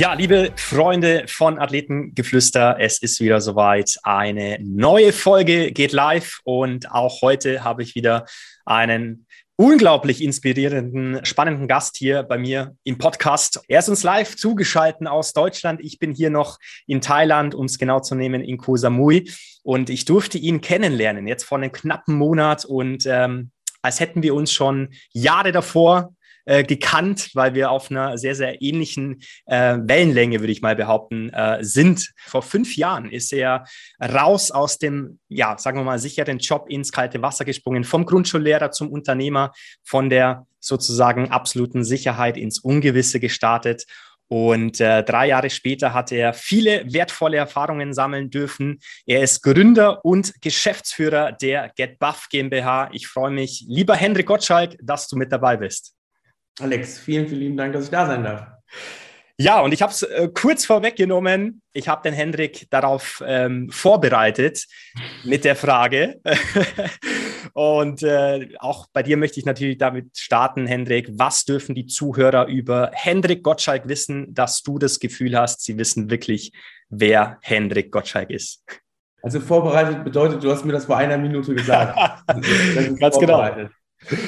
Ja, liebe Freunde von Athletengeflüster, es ist wieder soweit. Eine neue Folge geht live und auch heute habe ich wieder einen unglaublich inspirierenden, spannenden Gast hier bei mir im Podcast. Er ist uns live zugeschaltet aus Deutschland. Ich bin hier noch in Thailand, um es genau zu nehmen, in Koh Samui. Und ich durfte ihn kennenlernen, jetzt vor einem knappen Monat. Und ähm, als hätten wir uns schon Jahre davor äh, gekannt, weil wir auf einer sehr, sehr ähnlichen äh, Wellenlänge, würde ich mal behaupten, äh, sind. Vor fünf Jahren ist er raus aus dem, ja, sagen wir mal, sicheren Job ins kalte Wasser gesprungen, vom Grundschullehrer zum Unternehmer, von der sozusagen absoluten Sicherheit ins Ungewisse gestartet. Und äh, drei Jahre später hat er viele wertvolle Erfahrungen sammeln dürfen. Er ist Gründer und Geschäftsführer der GetBuff GmbH. Ich freue mich, lieber Hendrik Gottschalk, dass du mit dabei bist. Alex, vielen, vielen Dank, dass ich da sein darf. Ja, und ich habe es äh, kurz vorweggenommen. Ich habe den Hendrik darauf ähm, vorbereitet mit der Frage. und äh, auch bei dir möchte ich natürlich damit starten, Hendrik. Was dürfen die Zuhörer über Hendrik Gottschalk wissen, dass du das Gefühl hast, sie wissen wirklich, wer Hendrik Gottschalk ist? Also vorbereitet bedeutet, du hast mir das vor einer Minute gesagt. Ganz genau.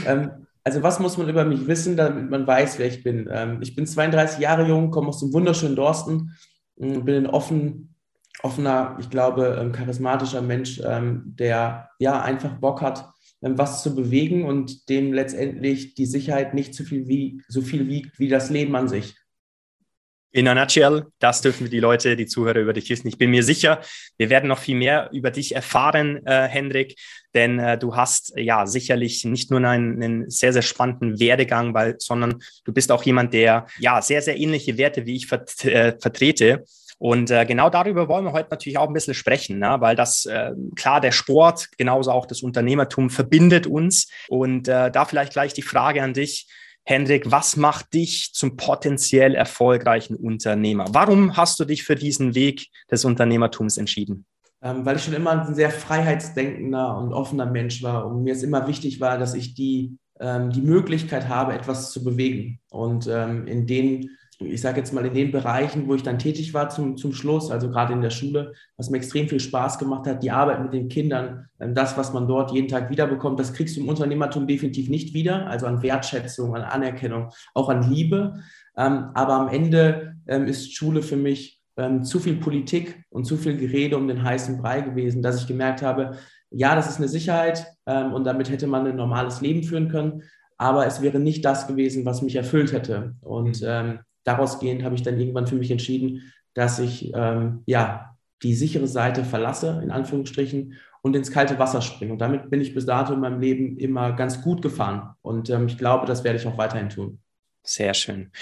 Ähm, also was muss man über mich wissen, damit man weiß, wer ich bin? Ähm, ich bin 32 Jahre jung, komme aus dem wunderschönen Dorsten, ähm, bin ein offen, offener, ich glaube, ähm, charismatischer Mensch, ähm, der ja einfach Bock hat, ähm, was zu bewegen und dem letztendlich die Sicherheit nicht so viel, wie, so viel wiegt wie das Leben an sich. In a nutshell, das dürfen die Leute, die Zuhörer über dich wissen. Ich bin mir sicher, wir werden noch viel mehr über dich erfahren, äh, Hendrik, denn äh, du hast ja sicherlich nicht nur einen, einen, sehr, sehr spannenden Werdegang, weil, sondern du bist auch jemand, der ja sehr, sehr ähnliche Werte wie ich vert äh, vertrete. Und äh, genau darüber wollen wir heute natürlich auch ein bisschen sprechen, ne? weil das äh, klar der Sport, genauso auch das Unternehmertum verbindet uns. Und äh, da vielleicht gleich die Frage an dich Hendrik, was macht dich zum potenziell erfolgreichen Unternehmer? Warum hast du dich für diesen Weg des Unternehmertums entschieden? Ähm, weil ich schon immer ein sehr freiheitsdenkender und offener Mensch war und mir es immer wichtig war, dass ich die, ähm, die Möglichkeit habe, etwas zu bewegen. Und ähm, in den ich sage jetzt mal in den Bereichen, wo ich dann tätig war zum, zum Schluss, also gerade in der Schule, was mir extrem viel Spaß gemacht hat, die Arbeit mit den Kindern, ähm, das, was man dort jeden Tag wiederbekommt, das kriegst du im Unternehmertum definitiv nicht wieder, also an Wertschätzung, an Anerkennung, auch an Liebe. Ähm, aber am Ende ähm, ist Schule für mich zu viel Politik und zu viel Gerede um den heißen Brei gewesen, dass ich gemerkt habe, ja, das ist eine Sicherheit und damit hätte man ein normales Leben führen können, aber es wäre nicht das gewesen, was mich erfüllt hätte. Und ähm, daraus gehend habe ich dann irgendwann für mich entschieden, dass ich ähm, ja die sichere Seite verlasse, in Anführungsstrichen, und ins kalte Wasser springe. Und damit bin ich bis dato in meinem Leben immer ganz gut gefahren. Und ähm, ich glaube, das werde ich auch weiterhin tun. Sehr schön.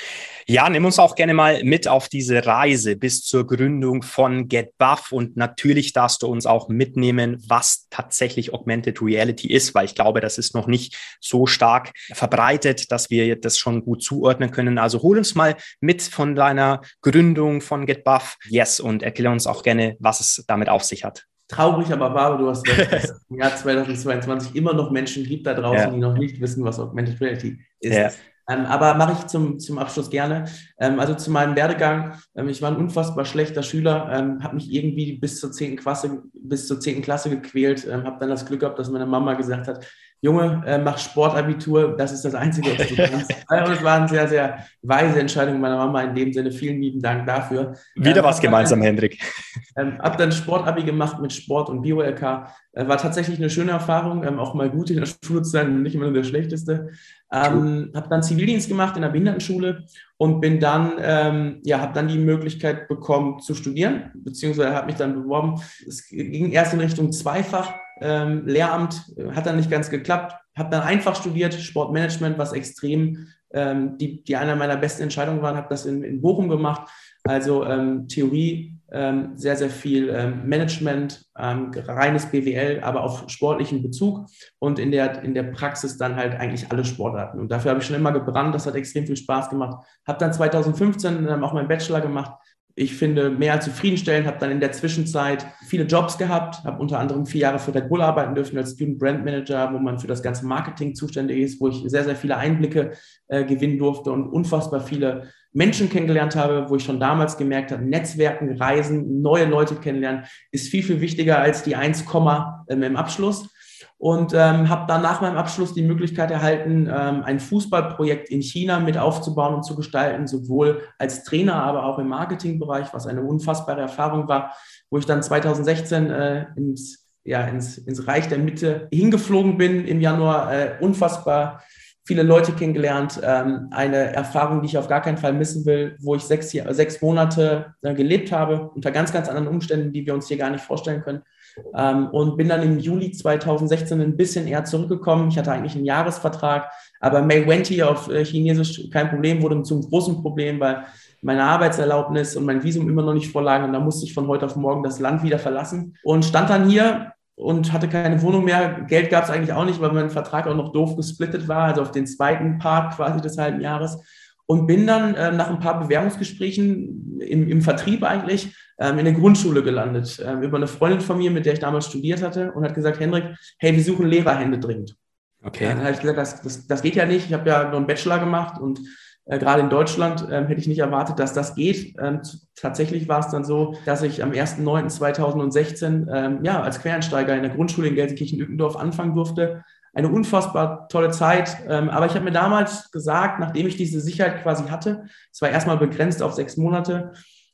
Ja, nimm uns auch gerne mal mit auf diese Reise bis zur Gründung von GetBuff und natürlich darfst du uns auch mitnehmen, was tatsächlich Augmented Reality ist, weil ich glaube, das ist noch nicht so stark verbreitet, dass wir das schon gut zuordnen können. Also hol uns mal mit von deiner Gründung von GetBuff. Yes, und erkläre uns auch gerne, was es damit auf sich hat traurig, aber wahr, du hast recht, dass es im Jahr 2022 immer noch Menschen gibt da draußen, ja. die noch nicht wissen, was Augmented Reality ist. Ja. Ähm, aber mache ich zum, zum Abschluss gerne. Ähm, also zu meinem Werdegang. Ähm, ich war ein unfassbar schlechter Schüler, ähm, habe mich irgendwie bis zur 10. Klasse, bis zur 10. Klasse gequält, ähm, habe dann das Glück gehabt, dass meine Mama gesagt hat, Junge, äh, mach Sportabitur, das ist das Einzige, was du kannst. Und es war eine sehr, sehr weise Entscheidung meiner Mama in dem Sinne. Vielen lieben Dank dafür. Wieder ähm, was gemeinsam, dann, Hendrik. Ähm, hab dann Sportabi gemacht mit Sport und Bio-LK. Äh, war tatsächlich eine schöne Erfahrung, ähm, auch mal gut in der Schule zu sein, nicht immer nur der schlechteste. Ähm, habe dann Zivildienst gemacht in der Behindertenschule und bin dann, ähm, ja, habe dann die Möglichkeit bekommen zu studieren, beziehungsweise habe mich dann beworben. Es ging erst in Richtung Zweifach ähm, Lehramt, hat dann nicht ganz geklappt. Habe dann einfach studiert, Sportmanagement, was extrem ähm, die, die einer meiner besten Entscheidungen waren. Habe das in, in Bochum gemacht. Also ähm, Theorie, ähm, sehr, sehr viel ähm, Management, ähm, reines BWL, aber auf sportlichen Bezug und in der, in der Praxis dann halt eigentlich alle Sportarten. Und dafür habe ich schon immer gebrannt, das hat extrem viel Spaß gemacht. Habe dann 2015 auch meinen Bachelor gemacht ich finde, mehr als zufriedenstellend, habe dann in der Zwischenzeit viele Jobs gehabt, habe unter anderem vier Jahre für Red Bull arbeiten dürfen als Student Brand Manager, wo man für das ganze Marketing zuständig ist, wo ich sehr, sehr viele Einblicke äh, gewinnen durfte und unfassbar viele Menschen kennengelernt habe, wo ich schon damals gemerkt habe, Netzwerken, Reisen, neue Leute kennenlernen, ist viel, viel wichtiger als die 1, ähm, im Abschluss. Und ähm, habe dann nach meinem Abschluss die Möglichkeit erhalten, ähm, ein Fußballprojekt in China mit aufzubauen und zu gestalten, sowohl als Trainer, aber auch im Marketingbereich, was eine unfassbare Erfahrung war, wo ich dann 2016 äh, ins, ja, ins, ins Reich der Mitte hingeflogen bin im Januar. Äh, unfassbar viele Leute kennengelernt, ähm, eine Erfahrung, die ich auf gar keinen Fall missen will, wo ich sechs, sechs Monate äh, gelebt habe, unter ganz, ganz anderen Umständen, die wir uns hier gar nicht vorstellen können. Ähm, und bin dann im Juli 2016 ein bisschen eher zurückgekommen. Ich hatte eigentlich einen Jahresvertrag, aber May Wenti auf äh, Chinesisch kein Problem, wurde zum großen Problem, weil meine Arbeitserlaubnis und mein Visum immer noch nicht vorlagen und da musste ich von heute auf morgen das Land wieder verlassen und stand dann hier und hatte keine Wohnung mehr. Geld gab es eigentlich auch nicht, weil mein Vertrag auch noch doof gesplittet war, also auf den zweiten Part quasi des halben Jahres. Und bin dann äh, nach ein paar Bewerbungsgesprächen im, im Vertrieb eigentlich ähm, in der Grundschule gelandet. Ähm, über eine Freundin von mir, mit der ich damals studiert hatte, und hat gesagt, Hendrik, hey, wir suchen Lehrerhände dringend. Okay. Dann habe ich gesagt, das, das, das geht ja nicht. Ich habe ja nur einen Bachelor gemacht und äh, gerade in Deutschland ähm, hätte ich nicht erwartet, dass das geht. Ähm, tatsächlich war es dann so, dass ich am 1.9.2016 ähm, ja, als Quereinsteiger in der Grundschule in Gelsenkirchen-Ückendorf anfangen durfte. Eine unfassbar tolle Zeit. Ähm, aber ich habe mir damals gesagt, nachdem ich diese Sicherheit quasi hatte, es war erstmal begrenzt auf sechs Monate,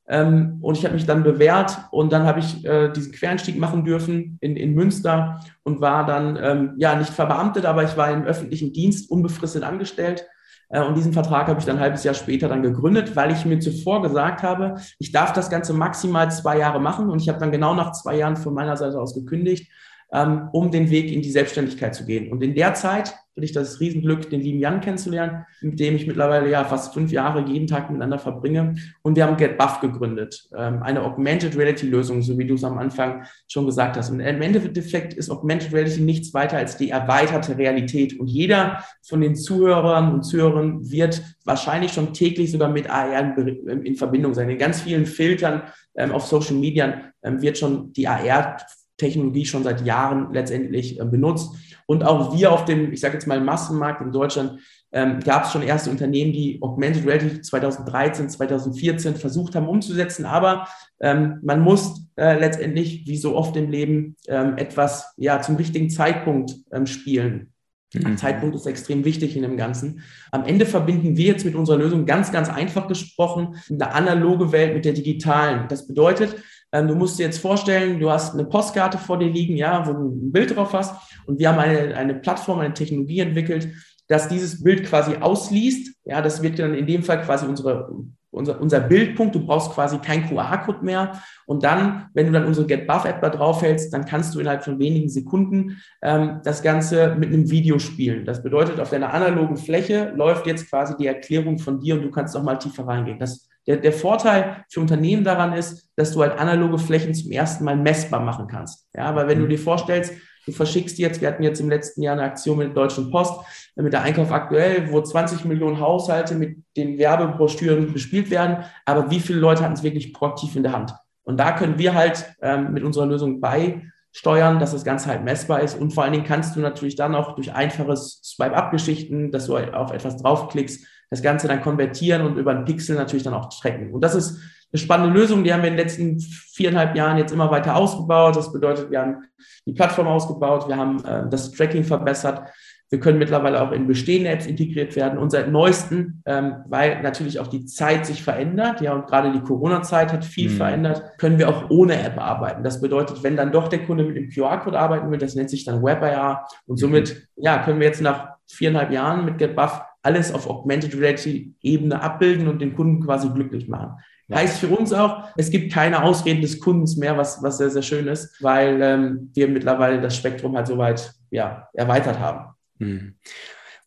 ähm, und ich habe mich dann bewährt und dann habe ich äh, diesen Quereinstieg machen dürfen in, in Münster und war dann ähm, ja nicht verbeamtet, aber ich war im öffentlichen Dienst unbefristet angestellt äh, und diesen Vertrag habe ich dann ein halbes Jahr später dann gegründet, weil ich mir zuvor gesagt habe, ich darf das Ganze maximal zwei Jahre machen. Und ich habe dann genau nach zwei Jahren von meiner Seite aus gekündigt, ähm, um den Weg in die Selbstständigkeit zu gehen. Und in der Zeit hatte ich das Riesenglück, den lieben Jan kennenzulernen, mit dem ich mittlerweile ja fast fünf Jahre jeden Tag miteinander verbringe. Und wir haben GetBuff gegründet, ähm, eine Augmented Reality Lösung, so wie du es am Anfang schon gesagt hast. Und im Endeffekt ist Augmented Reality nichts weiter als die erweiterte Realität. Und jeder von den Zuhörern und Zuhörern wird wahrscheinlich schon täglich sogar mit AR in Verbindung sein. In ganz vielen Filtern ähm, auf Social Media ähm, wird schon die AR Technologie schon seit Jahren letztendlich äh, benutzt. Und auch wir auf dem, ich sage jetzt mal, Massenmarkt in Deutschland ähm, gab es schon erste Unternehmen, die Augmented Reality 2013, 2014 versucht haben umzusetzen. Aber ähm, man muss äh, letztendlich, wie so oft im Leben, ähm, etwas ja zum richtigen Zeitpunkt ähm, spielen. Mhm. Zeitpunkt ist extrem wichtig in dem Ganzen. Am Ende verbinden wir jetzt mit unserer Lösung ganz, ganz einfach gesprochen eine analoge Welt mit der digitalen. Das bedeutet, ähm, du musst dir jetzt vorstellen, du hast eine Postkarte vor dir liegen, ja, wo du ein Bild drauf hast. Und wir haben eine, eine Plattform, eine Technologie entwickelt, dass dieses Bild quasi ausliest. Ja, das wird dann in dem Fall quasi unsere, unser, unser Bildpunkt. Du brauchst quasi keinen QR-Code mehr. Und dann, wenn du dann unsere GetBuff-App da draufhältst, dann kannst du innerhalb von wenigen Sekunden ähm, das Ganze mit einem Video spielen. Das bedeutet, auf deiner analogen Fläche läuft jetzt quasi die Erklärung von dir und du kannst auch mal tiefer reingehen. Das der, der Vorteil für Unternehmen daran ist, dass du halt analoge Flächen zum ersten Mal messbar machen kannst. Ja, weil wenn du mhm. dir vorstellst, du verschickst jetzt, wir hatten jetzt im letzten Jahr eine Aktion mit der Deutschen Post, mit der Einkauf aktuell, wo 20 Millionen Haushalte mit den Werbebroschüren bespielt werden, aber wie viele Leute hatten es wirklich proaktiv in der Hand? Und da können wir halt ähm, mit unserer Lösung beisteuern, dass das Ganze halt messbar ist. Und vor allen Dingen kannst du natürlich dann auch durch einfaches Swipe-Up-Geschichten, dass du auf etwas draufklickst, das Ganze dann konvertieren und über einen Pixel natürlich dann auch tracken. Und das ist eine spannende Lösung, die haben wir in den letzten viereinhalb Jahren jetzt immer weiter ausgebaut. Das bedeutet, wir haben die Plattform ausgebaut, wir haben äh, das Tracking verbessert. Wir können mittlerweile auch in bestehende Apps integriert werden und seit neuestem, ähm, weil natürlich auch die Zeit sich verändert, ja, und gerade die Corona-Zeit hat viel mhm. verändert, können wir auch ohne App arbeiten. Das bedeutet, wenn dann doch der Kunde mit dem QR-Code arbeiten will, das nennt sich dann WebIR und somit, ja, können wir jetzt nach viereinhalb Jahren mit GetBuff alles auf Augmented Reality Ebene abbilden und den Kunden quasi glücklich machen. Ja. Heißt für uns auch, es gibt keine Ausreden des Kundens mehr, was, was sehr, sehr schön ist, weil ähm, wir mittlerweile das Spektrum halt soweit ja, erweitert haben.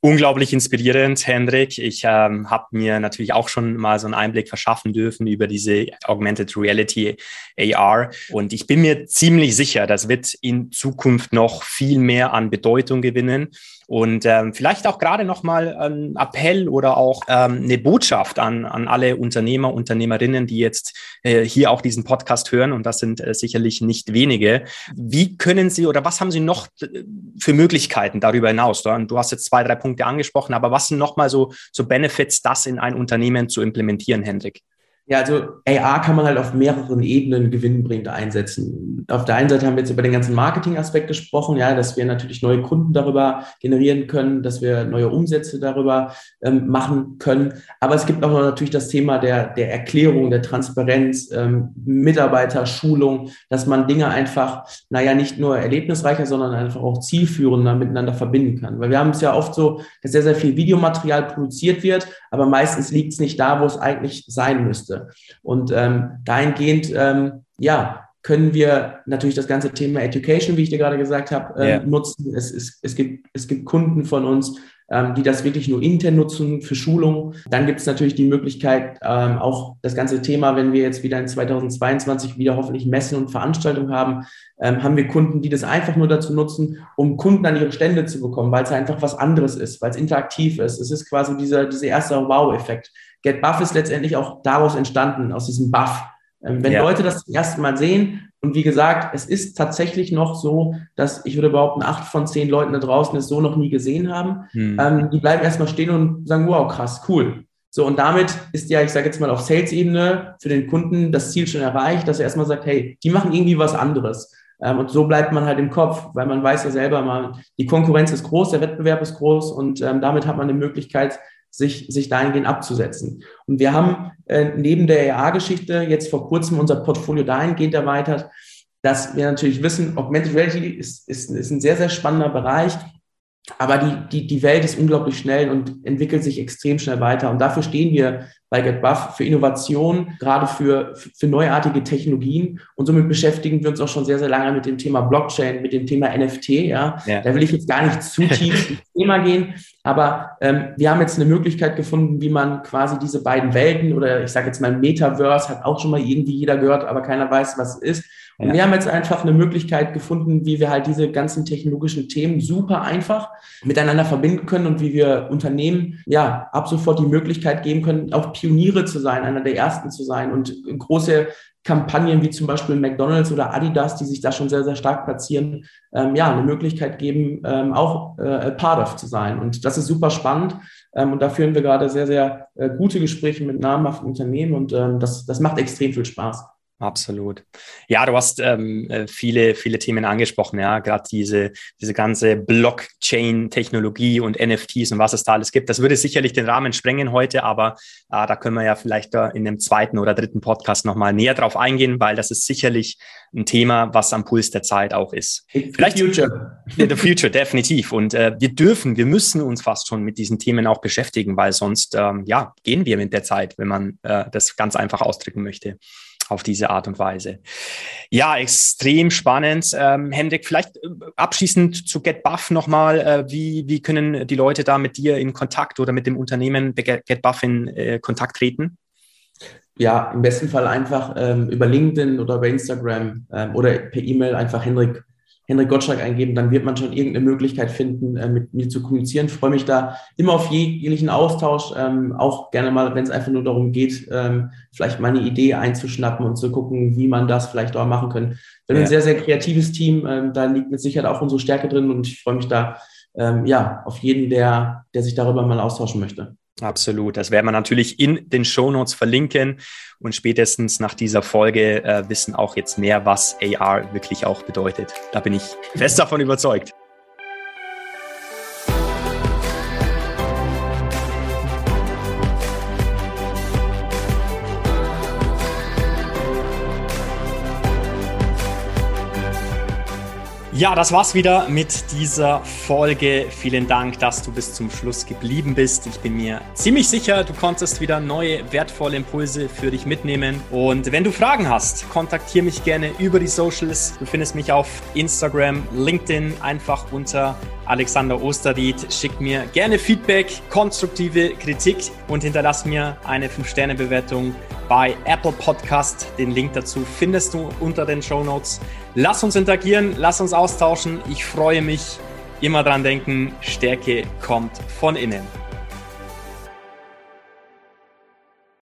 Unglaublich inspirierend, Hendrik. Ich ähm, habe mir natürlich auch schon mal so einen Einblick verschaffen dürfen über diese Augmented Reality AR. Und ich bin mir ziemlich sicher, das wird in Zukunft noch viel mehr an Bedeutung gewinnen. Und ähm, vielleicht auch gerade nochmal ein Appell oder auch ähm, eine Botschaft an, an alle Unternehmer, Unternehmerinnen, die jetzt äh, hier auch diesen Podcast hören. Und das sind äh, sicherlich nicht wenige. Wie können Sie oder was haben Sie noch äh, für Möglichkeiten darüber hinaus? Du hast jetzt zwei, drei Punkte Punkte angesprochen, aber was sind nochmal so, so Benefits, das in ein Unternehmen zu implementieren, Hendrik? Ja, also AR kann man halt auf mehreren Ebenen gewinnbringend einsetzen. Auf der einen Seite haben wir jetzt über den ganzen Marketing-Aspekt gesprochen, ja, dass wir natürlich neue Kunden darüber generieren können, dass wir neue Umsätze darüber ähm, machen können. Aber es gibt auch natürlich das Thema der, der Erklärung, der Transparenz, ähm, Mitarbeiterschulung, dass man Dinge einfach, naja, nicht nur erlebnisreicher, sondern einfach auch zielführender miteinander verbinden kann. Weil wir haben es ja oft so, dass sehr, sehr viel Videomaterial produziert wird, aber meistens liegt es nicht da, wo es eigentlich sein müsste. Und ähm, dahingehend, ähm, ja, können wir natürlich das ganze Thema Education, wie ich dir gerade gesagt habe, yeah. nutzen. Es, es, es, gibt, es gibt Kunden von uns, ähm, die das wirklich nur intern nutzen für Schulung. Dann gibt es natürlich die Möglichkeit, ähm, auch das ganze Thema, wenn wir jetzt wieder in 2022 wieder hoffentlich Messen und Veranstaltungen haben, ähm, haben wir Kunden, die das einfach nur dazu nutzen, um Kunden an ihre Stände zu bekommen, weil es einfach was anderes ist, weil es interaktiv ist. Es ist quasi dieser, dieser erste Wow-Effekt. Get Buff ist letztendlich auch daraus entstanden, aus diesem Buff. Ähm, wenn ja. Leute das zum ersten Mal sehen, und wie gesagt, es ist tatsächlich noch so, dass ich würde behaupten, acht von zehn Leuten da draußen es so noch nie gesehen haben. Hm. Ähm, die bleiben erstmal stehen und sagen, wow, krass, cool. So, und damit ist ja, ich sage jetzt mal auf Sales-Ebene für den Kunden das Ziel schon erreicht, dass er erstmal sagt, hey, die machen irgendwie was anderes. Ähm, und so bleibt man halt im Kopf, weil man weiß ja selber mal, die Konkurrenz ist groß, der Wettbewerb ist groß und ähm, damit hat man eine Möglichkeit, sich, sich dahingehend abzusetzen. Und wir haben äh, neben der EA-Geschichte jetzt vor kurzem unser Portfolio dahingehend erweitert, dass wir natürlich wissen, Augmented Reality ist, ist, ist ein sehr, sehr spannender Bereich, aber die, die, die Welt ist unglaublich schnell und entwickelt sich extrem schnell weiter. Und dafür stehen wir bei GetBuff für Innovation, gerade für, für neuartige Technologien. Und somit beschäftigen wir uns auch schon sehr, sehr lange mit dem Thema Blockchain, mit dem Thema NFT. Ja, ja. da will ich jetzt gar nicht zu tief ins Thema gehen. Aber ähm, wir haben jetzt eine Möglichkeit gefunden, wie man quasi diese beiden Welten oder ich sage jetzt mal Metaverse hat auch schon mal irgendwie jeder gehört, aber keiner weiß, was es ist und wir haben jetzt einfach eine Möglichkeit gefunden, wie wir halt diese ganzen technologischen Themen super einfach miteinander verbinden können und wie wir Unternehmen ja ab sofort die Möglichkeit geben können, auch Pioniere zu sein, einer der ersten zu sein und große Kampagnen wie zum Beispiel McDonald's oder Adidas, die sich da schon sehr, sehr stark platzieren, ähm, ja, eine Möglichkeit geben, ähm, auch äh, part of zu sein. Und das ist super spannend. Ähm, und da führen wir gerade sehr, sehr äh, gute Gespräche mit namhaften Unternehmen und ähm, das, das macht extrem viel Spaß. Absolut. Ja, du hast ähm, äh, viele, viele Themen angesprochen, ja, gerade diese, diese ganze Blockchain-Technologie und NFTs und was es da alles gibt. Das würde sicherlich den Rahmen sprengen heute, aber äh, da können wir ja vielleicht da in dem zweiten oder dritten Podcast nochmal näher drauf eingehen, weil das ist sicherlich ein Thema, was am Puls der Zeit auch ist. The vielleicht, future. The future, definitiv. Und äh, wir dürfen, wir müssen uns fast schon mit diesen Themen auch beschäftigen, weil sonst, ähm, ja, gehen wir mit der Zeit, wenn man äh, das ganz einfach ausdrücken möchte auf diese Art und Weise. Ja, extrem spannend. Ähm, Hendrik, vielleicht äh, abschließend zu GetBuff nochmal. Äh, wie, wie können die Leute da mit dir in Kontakt oder mit dem Unternehmen GetBuff in äh, Kontakt treten? Ja, im besten Fall einfach ähm, über LinkedIn oder bei Instagram ähm, oder per E-Mail einfach Hendrik Henrik Gottschalk eingeben, dann wird man schon irgendeine Möglichkeit finden, äh, mit mir zu kommunizieren. Ich freue mich da immer auf jeglichen Austausch, ähm, auch gerne mal, wenn es einfach nur darum geht, ähm, vielleicht mal eine Idee einzuschnappen und zu gucken, wie man das vielleicht auch machen können. Wir ja. ein sehr, sehr kreatives Team, ähm, da liegt mit Sicherheit auch unsere Stärke drin und ich freue mich da ja auf jeden, der, der sich darüber mal austauschen möchte. Absolut. Das werden wir natürlich in den Show Notes verlinken. Und spätestens nach dieser Folge äh, wissen auch jetzt mehr, was AR wirklich auch bedeutet. Da bin ich fest davon überzeugt. Ja, das war's wieder mit dieser Folge. Vielen Dank, dass du bis zum Schluss geblieben bist. Ich bin mir ziemlich sicher, du konntest wieder neue wertvolle Impulse für dich mitnehmen. Und wenn du Fragen hast, kontaktiere mich gerne über die Socials. Du findest mich auf Instagram, LinkedIn, einfach unter Alexander Osterried. Schick mir gerne Feedback, konstruktive Kritik und hinterlass mir eine 5-Sterne-Bewertung bei Apple Podcast. Den Link dazu findest du unter den Show Notes. Lass uns interagieren, lass uns austauschen. Ich freue mich. Immer dran denken, Stärke kommt von innen.